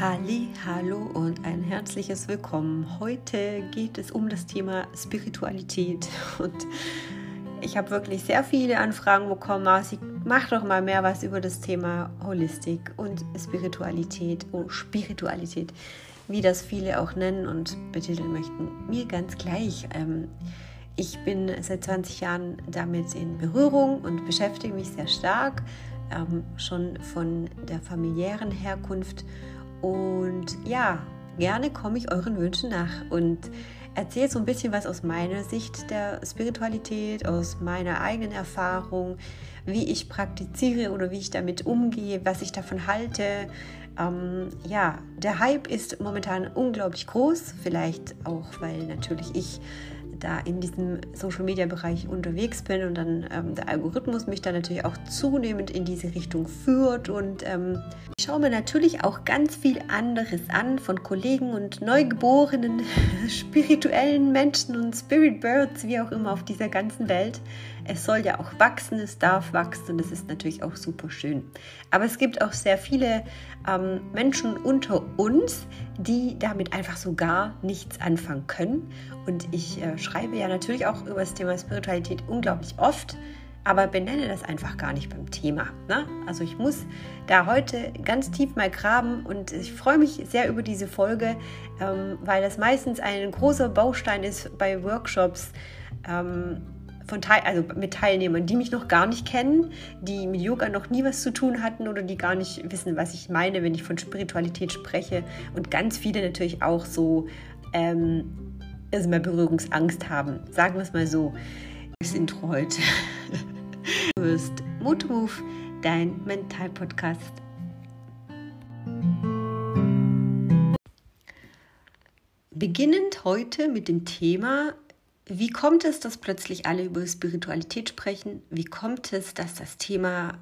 Halli, hallo und ein herzliches Willkommen. Heute geht es um das Thema Spiritualität und ich habe wirklich sehr viele Anfragen bekommen. Marci, mach doch mal mehr was über das Thema Holistik und Spiritualität, oh Spiritualität, wie das viele auch nennen und betiteln möchten. Mir ganz gleich. Ähm, ich bin seit 20 Jahren damit in Berührung und beschäftige mich sehr stark, ähm, schon von der familiären Herkunft. Und ja, gerne komme ich euren Wünschen nach und erzähle so ein bisschen was aus meiner Sicht der Spiritualität, aus meiner eigenen Erfahrung, wie ich praktiziere oder wie ich damit umgehe, was ich davon halte. Ähm, ja, der Hype ist momentan unglaublich groß, vielleicht auch, weil natürlich ich da in diesem Social Media Bereich unterwegs bin und dann ähm, der Algorithmus mich dann natürlich auch zunehmend in diese Richtung führt und ähm, ich schaue mir natürlich auch ganz viel anderes an von Kollegen und neugeborenen spirituellen Menschen und Spirit Birds, wie auch immer auf dieser ganzen Welt. Es soll ja auch wachsen, es darf wachsen und es ist natürlich auch super schön. Aber es gibt auch sehr viele ähm, Menschen unter uns, die damit einfach so gar nichts anfangen können. Und ich äh, schreibe ja natürlich auch über das Thema Spiritualität unglaublich oft, aber benenne das einfach gar nicht beim Thema. Ne? Also ich muss da heute ganz tief mal graben und ich freue mich sehr über diese Folge, ähm, weil das meistens ein großer Baustein ist bei Workshops. Ähm, von Teil, also mit Teilnehmern, die mich noch gar nicht kennen, die mit Yoga noch nie was zu tun hatten oder die gar nicht wissen, was ich meine, wenn ich von Spiritualität spreche. Und ganz viele natürlich auch so ähm, also mal Berührungsangst haben. Sagen wir es mal so. Das Intro heute. Du hörst Move, dein Mental-Podcast. Beginnend heute mit dem Thema wie kommt es, dass plötzlich alle über Spiritualität sprechen? Wie kommt es, dass das Thema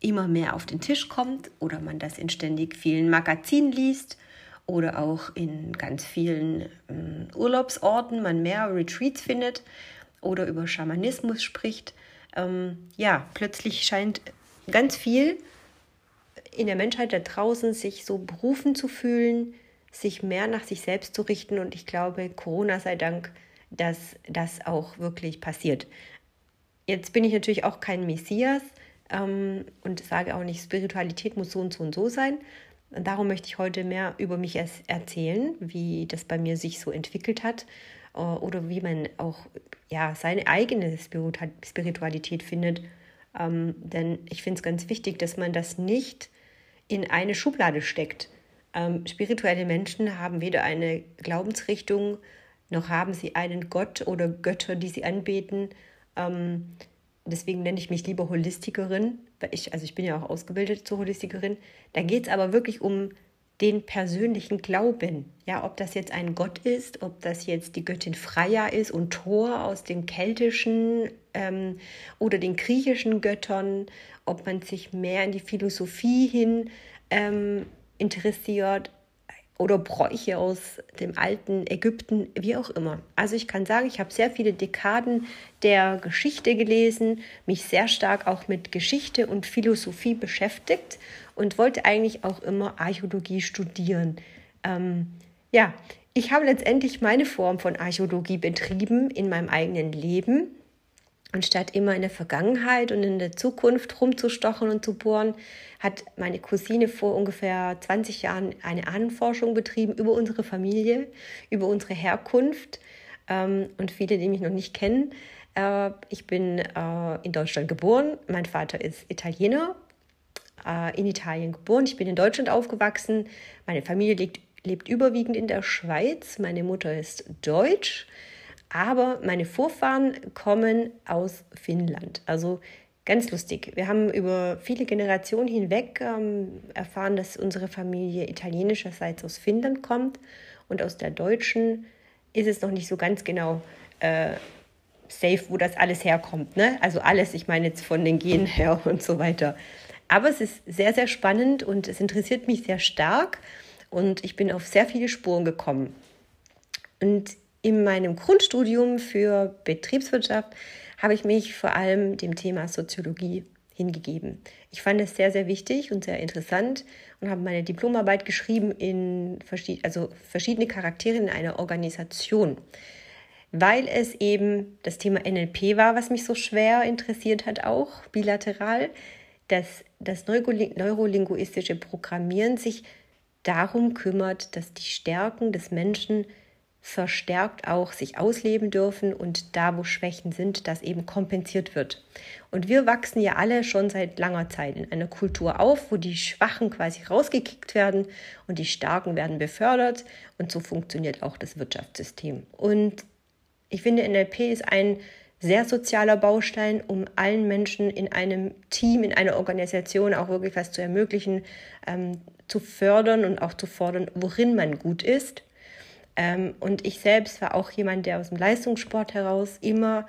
immer mehr auf den Tisch kommt oder man das in ständig vielen Magazinen liest oder auch in ganz vielen ähm, Urlaubsorten man mehr Retreats findet oder über Schamanismus spricht? Ähm, ja, plötzlich scheint ganz viel in der Menschheit da draußen sich so berufen zu fühlen, sich mehr nach sich selbst zu richten und ich glaube, Corona sei Dank, dass das auch wirklich passiert. Jetzt bin ich natürlich auch kein Messias ähm, und sage auch nicht, Spiritualität muss so und so und so sein. Darum möchte ich heute mehr über mich erzählen, wie das bei mir sich so entwickelt hat äh, oder wie man auch ja, seine eigene Spiritualität findet. Ähm, denn ich finde es ganz wichtig, dass man das nicht in eine Schublade steckt. Ähm, spirituelle Menschen haben weder eine Glaubensrichtung noch haben sie einen Gott oder Götter, die sie anbeten. Ähm, deswegen nenne ich mich lieber Holistikerin, weil ich, also ich bin ja auch ausgebildet zur Holistikerin. Da geht es aber wirklich um den persönlichen Glauben. Ja, ob das jetzt ein Gott ist, ob das jetzt die Göttin Freya ist und Thor aus den keltischen ähm, oder den griechischen Göttern, ob man sich mehr in die Philosophie hin ähm, interessiert, oder Bräuche aus dem alten Ägypten, wie auch immer. Also ich kann sagen, ich habe sehr viele Dekaden der Geschichte gelesen, mich sehr stark auch mit Geschichte und Philosophie beschäftigt und wollte eigentlich auch immer Archäologie studieren. Ähm, ja, ich habe letztendlich meine Form von Archäologie betrieben in meinem eigenen Leben Anstatt immer in der Vergangenheit und in der Zukunft rumzustochen und zu bohren, hat meine Cousine vor ungefähr 20 Jahren eine Ahnenforschung betrieben über unsere Familie, über unsere Herkunft. Ähm, und viele, die mich noch nicht kennen, äh, ich bin äh, in Deutschland geboren. Mein Vater ist Italiener, äh, in Italien geboren. Ich bin in Deutschland aufgewachsen. Meine Familie lebt, lebt überwiegend in der Schweiz. Meine Mutter ist deutsch. Aber meine Vorfahren kommen aus Finnland. Also ganz lustig. Wir haben über viele Generationen hinweg ähm, erfahren, dass unsere Familie italienischerseits aus Finnland kommt und aus der deutschen ist es noch nicht so ganz genau äh, safe, wo das alles herkommt. Ne? Also alles, ich meine jetzt von den Genen her und so weiter. Aber es ist sehr, sehr spannend und es interessiert mich sehr stark und ich bin auf sehr viele Spuren gekommen. Und in meinem Grundstudium für Betriebswirtschaft habe ich mich vor allem dem Thema Soziologie hingegeben. Ich fand es sehr, sehr wichtig und sehr interessant und habe meine Diplomarbeit geschrieben in verschied also verschiedene Charaktere in einer Organisation, weil es eben das Thema NLP war, was mich so schwer interessiert hat, auch bilateral, dass das neurolinguistische Programmieren sich darum kümmert, dass die Stärken des Menschen verstärkt auch sich ausleben dürfen und da, wo Schwächen sind, das eben kompensiert wird. Und wir wachsen ja alle schon seit langer Zeit in einer Kultur auf, wo die Schwachen quasi rausgekickt werden und die Starken werden befördert. Und so funktioniert auch das Wirtschaftssystem. Und ich finde, NLP ist ein sehr sozialer Baustein, um allen Menschen in einem Team, in einer Organisation auch wirklich was zu ermöglichen, ähm, zu fördern und auch zu fordern, worin man gut ist und ich selbst war auch jemand, der aus dem Leistungssport heraus immer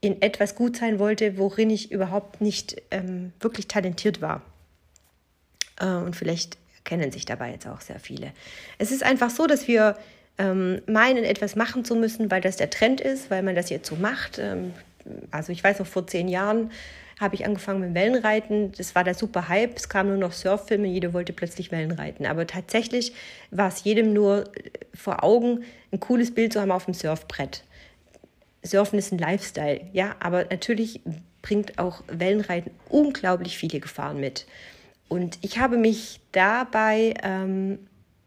in etwas gut sein wollte, worin ich überhaupt nicht ähm, wirklich talentiert war. Äh, und vielleicht kennen sich dabei jetzt auch sehr viele. Es ist einfach so, dass wir ähm, meinen, etwas machen zu müssen, weil das der Trend ist, weil man das jetzt so macht. Ähm, also ich weiß noch, vor zehn Jahren habe ich angefangen mit Wellenreiten. Das war der super Hype. Es kamen nur noch Surffilme, jeder wollte plötzlich Wellenreiten. Aber tatsächlich war es jedem nur äh, vor Augen, ein cooles Bild zu haben auf dem Surfbrett. Surfen ist ein Lifestyle, ja, aber natürlich bringt auch Wellenreiten unglaublich viele Gefahren mit. Und ich habe mich dabei ähm,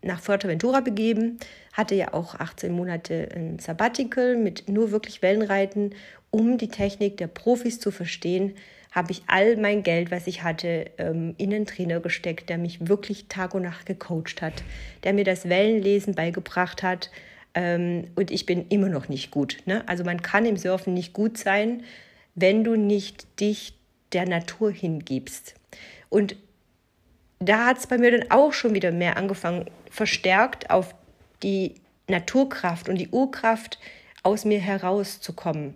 nach Fuerteventura begeben, hatte ja auch 18 Monate ein Sabbatical mit nur wirklich Wellenreiten, um die Technik der Profis zu verstehen, habe ich all mein Geld, was ich hatte, ähm, in einen Trainer gesteckt, der mich wirklich Tag und Nacht gecoacht hat, der mir das Wellenlesen beigebracht hat. Ähm, und ich bin immer noch nicht gut. Ne? Also man kann im Surfen nicht gut sein, wenn du nicht dich der Natur hingibst. Und da hat es bei mir dann auch schon wieder mehr angefangen, verstärkt auf die Naturkraft und die Urkraft aus mir herauszukommen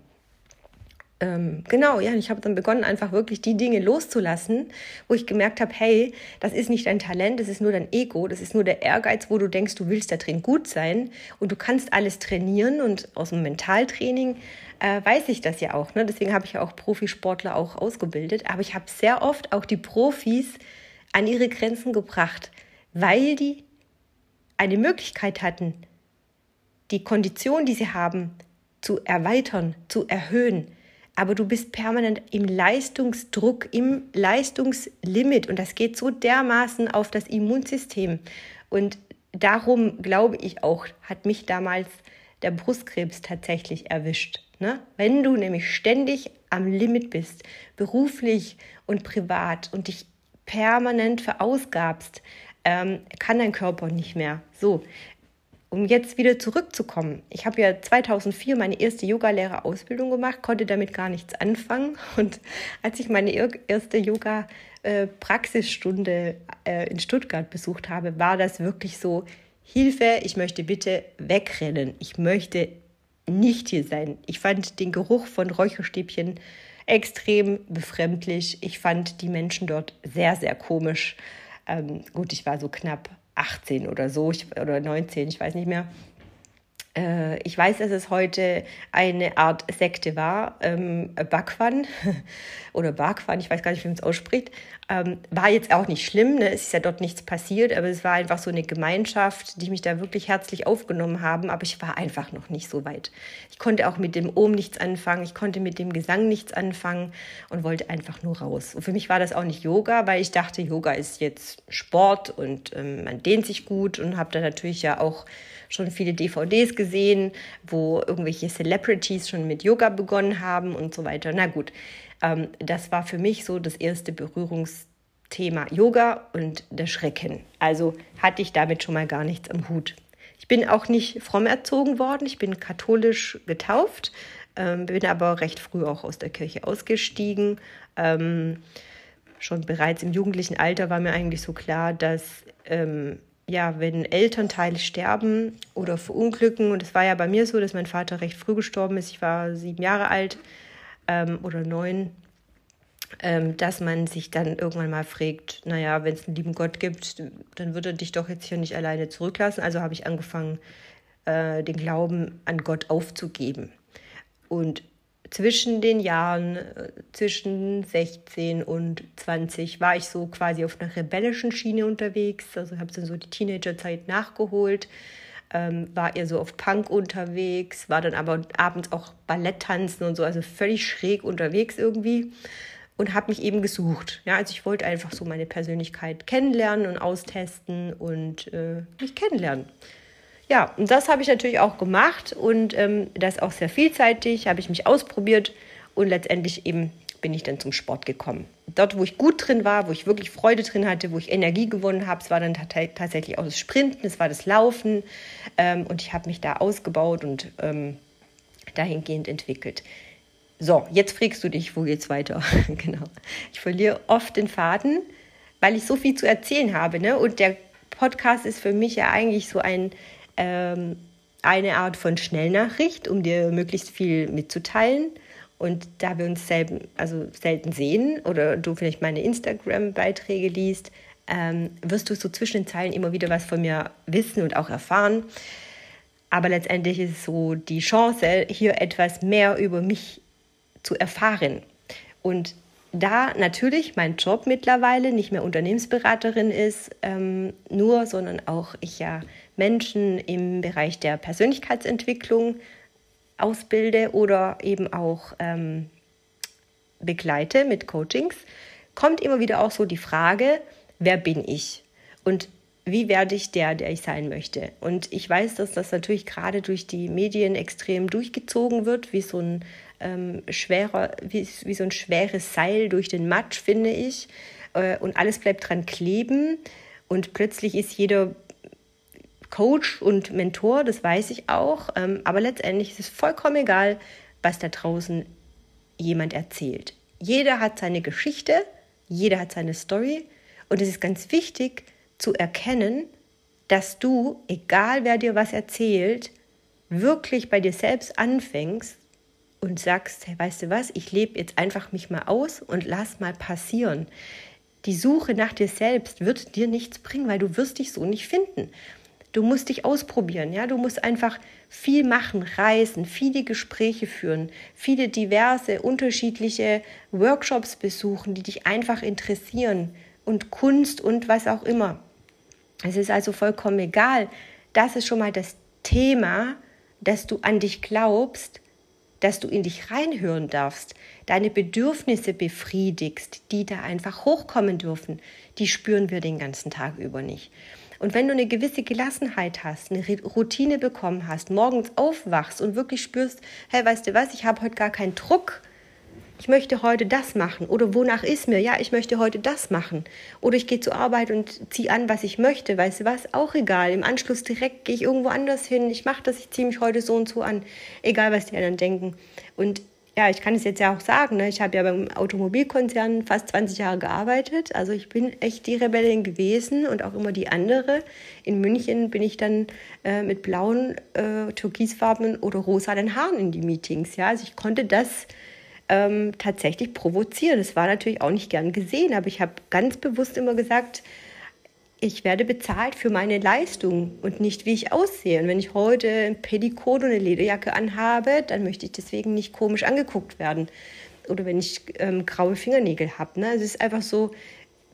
ähm, genau, ja, ich habe dann begonnen, einfach wirklich die Dinge loszulassen, wo ich gemerkt habe, hey, das ist nicht dein Talent, das ist nur dein Ego, das ist nur der Ehrgeiz, wo du denkst, du willst da drin gut sein und du kannst alles trainieren und aus dem Mentaltraining äh, weiß ich das ja auch. Ne? Deswegen habe ich ja auch Profisportler auch ausgebildet, aber ich habe sehr oft auch die Profis an ihre Grenzen gebracht, weil die eine Möglichkeit hatten, die Kondition, die sie haben, zu erweitern, zu erhöhen aber du bist permanent im Leistungsdruck, im Leistungslimit und das geht so dermaßen auf das Immunsystem. Und darum glaube ich auch, hat mich damals der Brustkrebs tatsächlich erwischt. Ne? Wenn du nämlich ständig am Limit bist, beruflich und privat und dich permanent verausgabst, ähm, kann dein Körper nicht mehr. So, um jetzt wieder zurückzukommen. Ich habe ja 2004 meine erste Yogalehrerausbildung gemacht, konnte damit gar nichts anfangen. Und als ich meine erste Yoga-Praxisstunde äh, in Stuttgart besucht habe, war das wirklich so, Hilfe, ich möchte bitte wegrennen. Ich möchte nicht hier sein. Ich fand den Geruch von Räucherstäbchen extrem befremdlich. Ich fand die Menschen dort sehr, sehr komisch. Ähm, gut, ich war so knapp 18 oder so ich, oder 19, ich weiß nicht mehr. Äh, ich weiß, dass es heute eine Art Sekte war, ähm, Bakwan oder Bakwan, ich weiß gar nicht, wie man es ausspricht. Ähm, war jetzt auch nicht schlimm, ne? es ist ja dort nichts passiert, aber es war einfach so eine Gemeinschaft, die mich da wirklich herzlich aufgenommen haben, aber ich war einfach noch nicht so weit. Ich konnte auch mit dem Ohm nichts anfangen, ich konnte mit dem Gesang nichts anfangen und wollte einfach nur raus. Und für mich war das auch nicht Yoga, weil ich dachte, Yoga ist jetzt Sport und ähm, man dehnt sich gut und habe da natürlich ja auch schon viele DVDs gesehen, wo irgendwelche Celebrities schon mit Yoga begonnen haben und so weiter. Na gut, ähm, das war für mich so das erste Berührungsthema Yoga und der Schrecken. Also hatte ich damit schon mal gar nichts am Hut. Ich bin auch nicht fromm erzogen worden, ich bin katholisch getauft, ähm, bin aber recht früh auch aus der Kirche ausgestiegen. Ähm, schon bereits im jugendlichen Alter war mir eigentlich so klar, dass ähm, ja, wenn Elternteile sterben oder verunglücken, und es war ja bei mir so, dass mein Vater recht früh gestorben ist, ich war sieben Jahre alt, ähm, oder neun, ähm, dass man sich dann irgendwann mal fragt, naja, wenn es einen lieben Gott gibt, dann würde er dich doch jetzt hier nicht alleine zurücklassen. Also habe ich angefangen, äh, den Glauben an Gott aufzugeben. Und zwischen den Jahren, äh, zwischen 16 und 20, war ich so quasi auf einer rebellischen Schiene unterwegs. Also habe dann so die Teenagerzeit nachgeholt, ähm, war eher so auf Punk unterwegs, war dann aber abends auch Ballett tanzen und so, also völlig schräg unterwegs irgendwie und habe mich eben gesucht. Ja, also ich wollte einfach so meine Persönlichkeit kennenlernen und austesten und äh, mich kennenlernen. Ja, und das habe ich natürlich auch gemacht und ähm, das auch sehr vielseitig, habe ich mich ausprobiert und letztendlich eben bin ich dann zum Sport gekommen. Dort, wo ich gut drin war, wo ich wirklich Freude drin hatte, wo ich Energie gewonnen habe, es war dann tatsächlich auch das Sprinten, es war das Laufen ähm, und ich habe mich da ausgebaut und ähm, dahingehend entwickelt. So, jetzt fragst du dich, wo geht's weiter? genau. Ich verliere oft den Faden, weil ich so viel zu erzählen habe. Ne? Und der Podcast ist für mich ja eigentlich so ein ähm, eine Art von Schnellnachricht, um dir möglichst viel mitzuteilen. Und da wir uns selten, also selten sehen oder du vielleicht meine Instagram-Beiträge liest, ähm, wirst du so zwischen den Zeilen immer wieder was von mir wissen und auch erfahren. Aber letztendlich ist es so die Chance, hier etwas mehr über mich zu erfahren. Und da natürlich mein Job mittlerweile nicht mehr Unternehmensberaterin ist, ähm, nur, sondern auch ich ja Menschen im Bereich der Persönlichkeitsentwicklung ausbilde oder eben auch ähm, begleite mit Coachings, kommt immer wieder auch so die Frage, wer bin ich? Und wie werde ich der, der ich sein möchte? Und ich weiß, dass das natürlich gerade durch die Medien extrem durchgezogen wird, wie so ein ähm, schwerer, wie, wie so ein schweres Seil durch den Matsch, finde ich. Äh, und alles bleibt dran kleben. Und plötzlich ist jeder Coach und Mentor, das weiß ich auch. Ähm, aber letztendlich ist es vollkommen egal, was da draußen jemand erzählt. Jeder hat seine Geschichte, jeder hat seine Story. Und es ist ganz wichtig zu erkennen, dass du, egal wer dir was erzählt, wirklich bei dir selbst anfängst und sagst, hey, weißt du was, ich lebe jetzt einfach mich mal aus und lass mal passieren. Die Suche nach dir selbst wird dir nichts bringen, weil du wirst dich so nicht finden. Du musst dich ausprobieren, ja, du musst einfach viel machen, reisen, viele Gespräche führen, viele diverse unterschiedliche Workshops besuchen, die dich einfach interessieren und Kunst und was auch immer. Es ist also vollkommen egal. Das ist schon mal das Thema, dass du an dich glaubst, dass du in dich reinhören darfst, deine Bedürfnisse befriedigst, die da einfach hochkommen dürfen, die spüren wir den ganzen Tag über nicht. Und wenn du eine gewisse Gelassenheit hast, eine Routine bekommen hast, morgens aufwachst und wirklich spürst, hey, weißt du was, ich habe heute gar keinen Druck, ich möchte heute das machen. Oder wonach ist mir, ja, ich möchte heute das machen. Oder ich gehe zur Arbeit und ziehe an, was ich möchte, weißt du was, auch egal, im Anschluss direkt gehe ich irgendwo anders hin, ich mache das, ich ziehe mich heute so und so an, egal was die anderen denken. Und ja, ich kann es jetzt ja auch sagen, ne? ich habe ja beim Automobilkonzern fast 20 Jahre gearbeitet. Also ich bin echt die Rebellin gewesen und auch immer die andere. In München bin ich dann äh, mit blauen, äh, türkisfarbenen oder rosanen Haaren in die Meetings. Ja? Also ich konnte das ähm, tatsächlich provozieren. Das war natürlich auch nicht gern gesehen, aber ich habe ganz bewusst immer gesagt, ich werde bezahlt für meine Leistung und nicht wie ich aussehe. Und wenn ich heute ein Pedikot und eine Lederjacke anhabe, dann möchte ich deswegen nicht komisch angeguckt werden. Oder wenn ich ähm, graue Fingernägel habe. Ne? Es ist einfach so,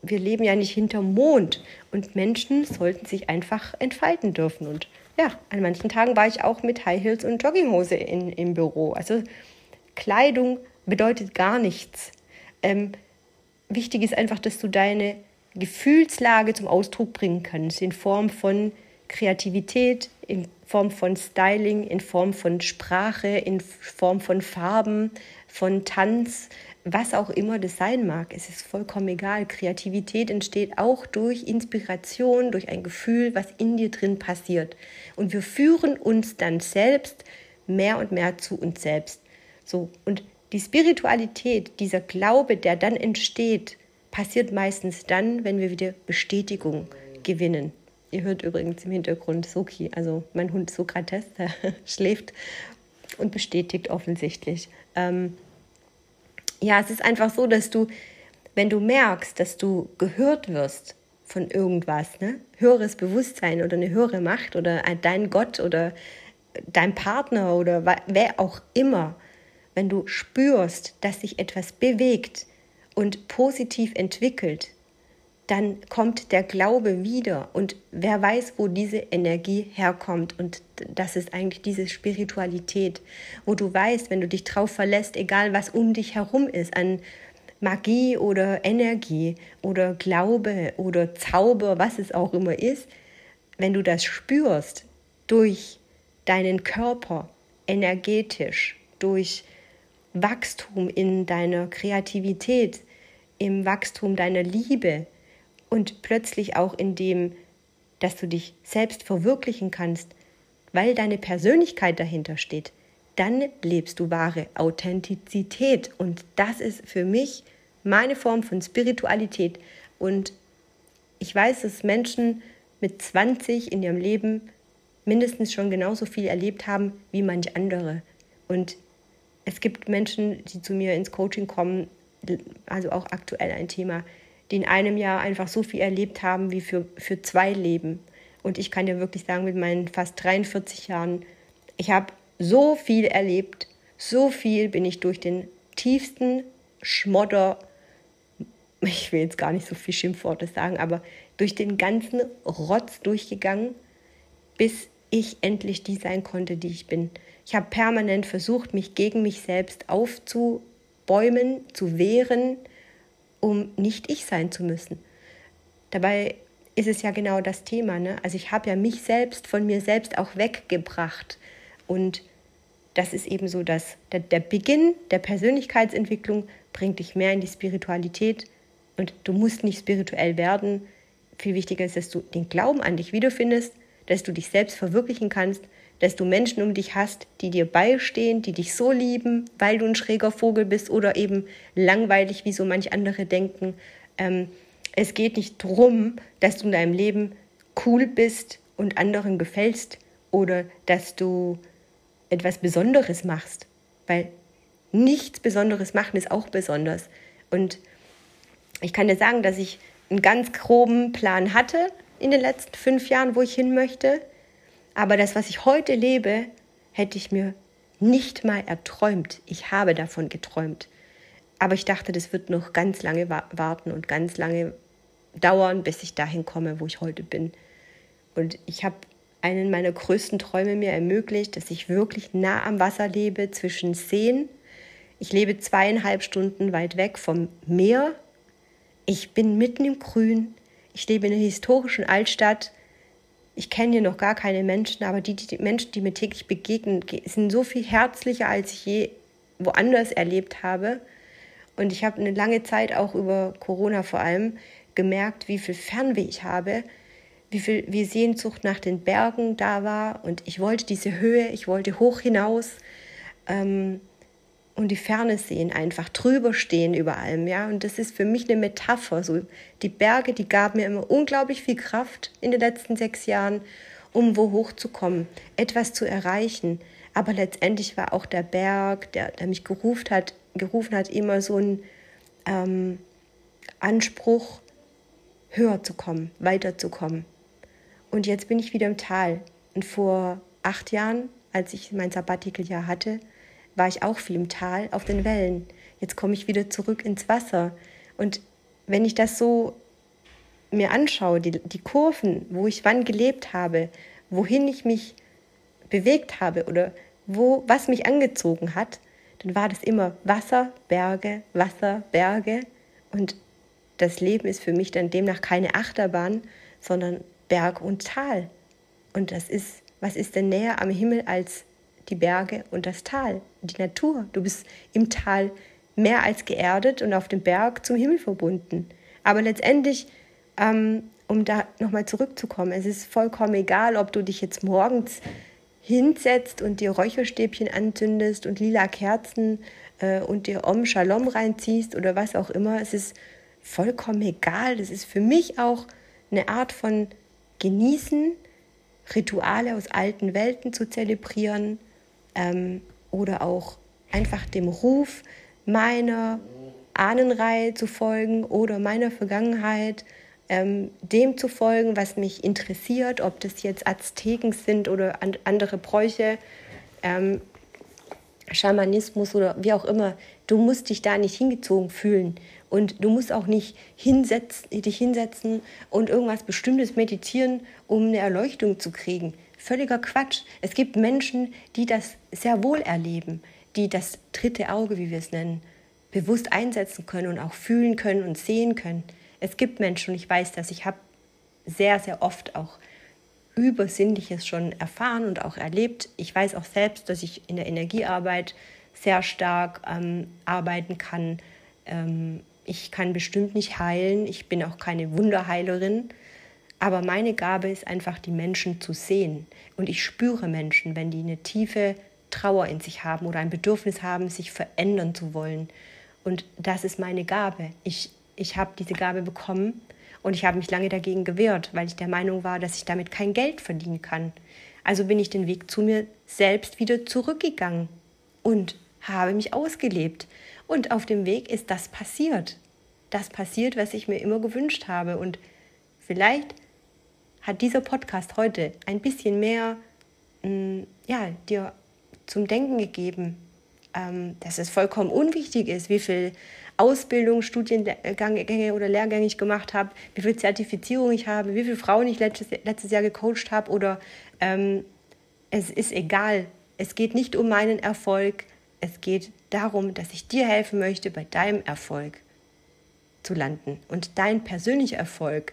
wir leben ja nicht hinterm Mond und Menschen sollten sich einfach entfalten dürfen. Und ja, an manchen Tagen war ich auch mit High Heels und Jogginghose in, im Büro. Also Kleidung bedeutet gar nichts. Ähm, wichtig ist einfach, dass du deine Gefühlslage zum Ausdruck bringen kannst, in Form von Kreativität, in Form von Styling, in Form von Sprache, in Form von Farben, von Tanz, was auch immer das sein mag. Es ist vollkommen egal. Kreativität entsteht auch durch Inspiration, durch ein Gefühl, was in dir drin passiert. Und wir führen uns dann selbst mehr und mehr zu uns selbst. So, und die Spiritualität, dieser Glaube, der dann entsteht, passiert meistens dann, wenn wir wieder Bestätigung gewinnen. Ihr hört übrigens im Hintergrund Soki, also mein Hund Sokrates, der schläft und bestätigt offensichtlich. Ähm, ja, es ist einfach so, dass du, wenn du merkst, dass du gehört wirst von irgendwas, ne? höheres Bewusstsein oder eine höhere Macht oder dein Gott oder dein Partner oder wer auch immer, wenn du spürst, dass sich etwas bewegt und positiv entwickelt, dann kommt der Glaube wieder und wer weiß, wo diese Energie herkommt. Und das ist eigentlich diese Spiritualität, wo du weißt, wenn du dich drauf verlässt, egal was um dich herum ist, an Magie oder Energie oder Glaube oder Zauber, was es auch immer ist, wenn du das spürst durch deinen Körper energetisch, durch Wachstum in deiner Kreativität, im Wachstum deiner Liebe, und plötzlich auch in dem, dass du dich selbst verwirklichen kannst, weil deine Persönlichkeit dahinter steht, dann lebst du wahre Authentizität. Und das ist für mich meine Form von Spiritualität. Und ich weiß, dass Menschen mit 20 in ihrem Leben mindestens schon genauso viel erlebt haben wie manch andere. Und es gibt Menschen, die zu mir ins Coaching kommen, also auch aktuell ein Thema, die in einem Jahr einfach so viel erlebt haben wie für, für zwei Leben. Und ich kann dir wirklich sagen, mit meinen fast 43 Jahren, ich habe so viel erlebt, so viel bin ich durch den tiefsten Schmodder, ich will jetzt gar nicht so viel Schimpfworte sagen, aber durch den ganzen Rotz durchgegangen, bis ich endlich die sein konnte, die ich bin. Ich habe permanent versucht, mich gegen mich selbst aufzubäumen, zu wehren, um nicht ich sein zu müssen. Dabei ist es ja genau das Thema. Ne? Also ich habe ja mich selbst von mir selbst auch weggebracht. Und das ist eben so, dass der, der Beginn der Persönlichkeitsentwicklung bringt dich mehr in die Spiritualität. Und du musst nicht spirituell werden. Viel wichtiger ist, dass du den Glauben an dich wiederfindest, dass du dich selbst verwirklichen kannst dass du Menschen um dich hast, die dir beistehen, die dich so lieben, weil du ein schräger Vogel bist oder eben langweilig, wie so manch andere denken. Ähm, es geht nicht darum, dass du in deinem Leben cool bist und anderen gefällst oder dass du etwas Besonderes machst, weil nichts Besonderes machen ist auch besonders. Und ich kann dir sagen, dass ich einen ganz groben Plan hatte in den letzten fünf Jahren, wo ich hin möchte. Aber das, was ich heute lebe, hätte ich mir nicht mal erträumt. Ich habe davon geträumt. Aber ich dachte, das wird noch ganz lange warten und ganz lange dauern, bis ich dahin komme, wo ich heute bin. Und ich habe einen meiner größten Träume mir ermöglicht, dass ich wirklich nah am Wasser lebe, zwischen Seen. Ich lebe zweieinhalb Stunden weit weg vom Meer. Ich bin mitten im Grün. Ich lebe in einer historischen Altstadt ich kenne hier noch gar keine Menschen, aber die, die Menschen, die mir täglich begegnen, sind so viel herzlicher, als ich je woanders erlebt habe. Und ich habe eine lange Zeit auch über Corona vor allem gemerkt, wie viel Fernweh ich habe, wie viel wie Sehnsucht nach den Bergen da war. Und ich wollte diese Höhe, ich wollte hoch hinaus. Ähm, und die Ferne sehen, einfach drüber stehen über allem, ja. Und das ist für mich eine Metapher. So die Berge, die gaben mir immer unglaublich viel Kraft in den letzten sechs Jahren, um wo hochzukommen, etwas zu erreichen. Aber letztendlich war auch der Berg, der, der mich gerufen hat, gerufen hat, immer so ein ähm, Anspruch, höher zu kommen, weiterzukommen. Und jetzt bin ich wieder im Tal. Und vor acht Jahren, als ich mein Sabbatikeljahr hatte, war ich auch viel im Tal auf den Wellen. Jetzt komme ich wieder zurück ins Wasser. Und wenn ich das so mir anschaue, die, die Kurven, wo ich wann gelebt habe, wohin ich mich bewegt habe oder wo, was mich angezogen hat, dann war das immer Wasser, Berge, Wasser, Berge. Und das Leben ist für mich dann demnach keine Achterbahn, sondern Berg und Tal. Und das ist, was ist denn näher am Himmel als die Berge und das Tal, die Natur. Du bist im Tal mehr als geerdet und auf dem Berg zum Himmel verbunden. Aber letztendlich, ähm, um da nochmal zurückzukommen, es ist vollkommen egal, ob du dich jetzt morgens hinsetzt und dir Räucherstäbchen anzündest und lila Kerzen äh, und dir Om Shalom reinziehst oder was auch immer. Es ist vollkommen egal. Das ist für mich auch eine Art von Genießen, Rituale aus alten Welten zu zelebrieren, ähm, oder auch einfach dem Ruf meiner Ahnenreihe zu folgen oder meiner Vergangenheit, ähm, dem zu folgen, was mich interessiert, ob das jetzt Azteken sind oder an, andere Bräuche. Ähm, Schamanismus oder wie auch immer, du musst dich da nicht hingezogen fühlen und du musst auch nicht hinsetzen, dich hinsetzen und irgendwas Bestimmtes meditieren, um eine Erleuchtung zu kriegen. Völliger Quatsch. Es gibt Menschen, die das sehr wohl erleben, die das dritte Auge, wie wir es nennen, bewusst einsetzen können und auch fühlen können und sehen können. Es gibt Menschen, und ich weiß das, ich habe sehr, sehr oft auch Übersinnliches schon erfahren und auch erlebt. Ich weiß auch selbst, dass ich in der Energiearbeit sehr stark ähm, arbeiten kann. Ähm, ich kann bestimmt nicht heilen, ich bin auch keine Wunderheilerin, aber meine Gabe ist einfach, die Menschen zu sehen. Und ich spüre Menschen, wenn die eine tiefe Trauer in sich haben oder ein Bedürfnis haben, sich verändern zu wollen. Und das ist meine Gabe. Ich, ich habe diese Gabe bekommen und ich habe mich lange dagegen gewehrt, weil ich der Meinung war, dass ich damit kein Geld verdienen kann. Also bin ich den Weg zu mir selbst wieder zurückgegangen und habe mich ausgelebt. Und auf dem Weg ist das passiert. Das passiert, was ich mir immer gewünscht habe. Und vielleicht hat dieser Podcast heute ein bisschen mehr mh, mm, ja, dir zum Denken gegeben, ähm, dass es vollkommen unwichtig ist, wie viel Ausbildung, Studiengänge oder Lehrgänge ich gemacht habe, wie viel Zertifizierung ich habe, wie viele Frauen ich letztes, letztes Jahr gecoacht habe oder ähm, es ist egal. Es geht nicht um meinen Erfolg, es geht darum, dass ich dir helfen möchte, bei deinem Erfolg zu landen. Und dein persönlicher Erfolg,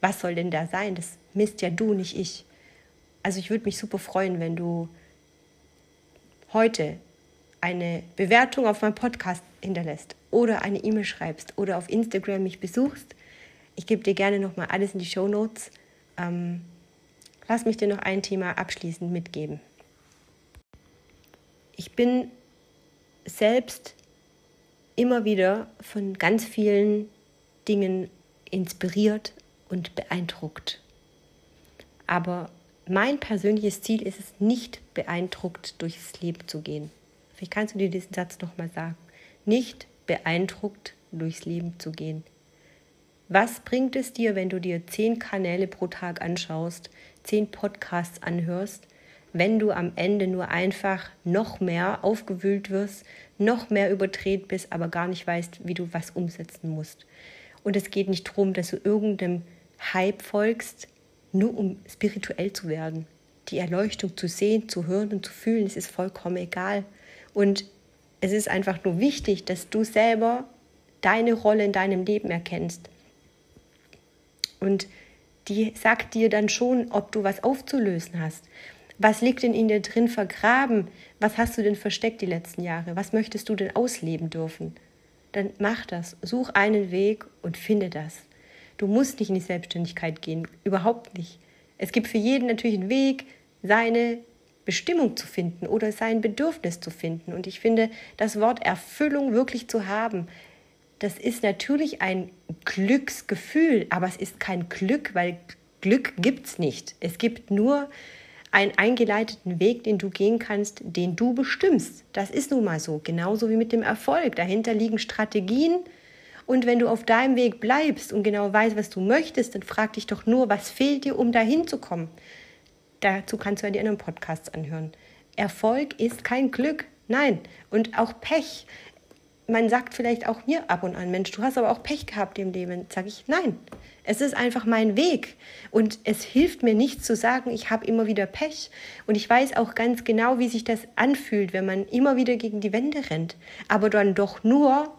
was soll denn da sein? Das misst ja du, nicht ich. Also ich würde mich super freuen, wenn du heute eine Bewertung auf meinem Podcast hinterlässt oder eine E-Mail schreibst oder auf Instagram mich besuchst. Ich gebe dir gerne nochmal alles in die Show Notes. Ähm, lass mich dir noch ein Thema abschließend mitgeben. Ich bin selbst immer wieder von ganz vielen Dingen inspiriert und beeindruckt. Aber mein persönliches Ziel ist es nicht, beeindruckt durchs Leben zu gehen. Vielleicht kannst du dir diesen Satz nochmal sagen. Nicht beeindruckt durchs Leben zu gehen. Was bringt es dir, wenn du dir zehn Kanäle pro Tag anschaust, zehn Podcasts anhörst, wenn du am Ende nur einfach noch mehr aufgewühlt wirst, noch mehr überdreht bist, aber gar nicht weißt, wie du was umsetzen musst? Und es geht nicht darum, dass du irgendeinem Hype folgst, nur um spirituell zu werden. Die Erleuchtung zu sehen, zu hören und zu fühlen, es ist vollkommen egal. Und es ist einfach nur wichtig, dass du selber deine Rolle in deinem Leben erkennst. Und die sagt dir dann schon, ob du was aufzulösen hast. Was liegt denn in dir drin vergraben? Was hast du denn versteckt die letzten Jahre? Was möchtest du denn ausleben dürfen? Dann mach das. Such einen Weg und finde das. Du musst nicht in die Selbstständigkeit gehen. Überhaupt nicht. Es gibt für jeden natürlich einen Weg, seine Bestimmung zu finden oder sein Bedürfnis zu finden. Und ich finde, das Wort Erfüllung wirklich zu haben, das ist natürlich ein Glücksgefühl, aber es ist kein Glück, weil Glück gibt es nicht. Es gibt nur einen eingeleiteten Weg, den du gehen kannst, den du bestimmst. Das ist nun mal so, genauso wie mit dem Erfolg. Dahinter liegen Strategien. Und wenn du auf deinem Weg bleibst und genau weißt, was du möchtest, dann frag dich doch nur, was fehlt dir, um dahin zu kommen. Dazu kannst du ja die anderen Podcasts anhören. Erfolg ist kein Glück, nein. Und auch Pech. Man sagt vielleicht auch mir ab und an, Mensch, du hast aber auch Pech gehabt im Leben. Sage ich, nein. Es ist einfach mein Weg. Und es hilft mir nicht zu sagen, ich habe immer wieder Pech. Und ich weiß auch ganz genau, wie sich das anfühlt, wenn man immer wieder gegen die Wände rennt. Aber dann doch nur,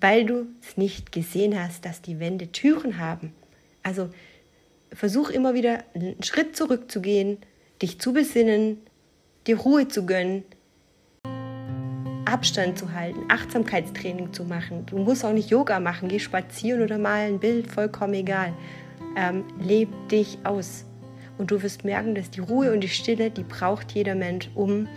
weil du es nicht gesehen hast, dass die Wände Türen haben. Also versuch immer wieder einen Schritt zurückzugehen, dich zu besinnen, dir Ruhe zu gönnen, Abstand zu halten, Achtsamkeitstraining zu machen. Du musst auch nicht Yoga machen, geh spazieren oder mal ein Bild, vollkommen egal. Ähm, leb dich aus. Und du wirst merken, dass die Ruhe und die Stille, die braucht jeder Mensch, um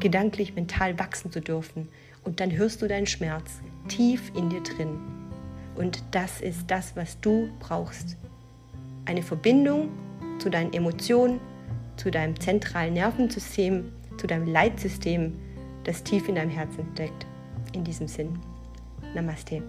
gedanklich, mental wachsen zu dürfen. Und dann hörst du deinen Schmerz tief in dir drin. Und das ist das, was du brauchst eine Verbindung zu deinen Emotionen, zu deinem zentralen Nervensystem, zu deinem Leitsystem, das tief in deinem Herzen steckt. In diesem Sinn. Namaste.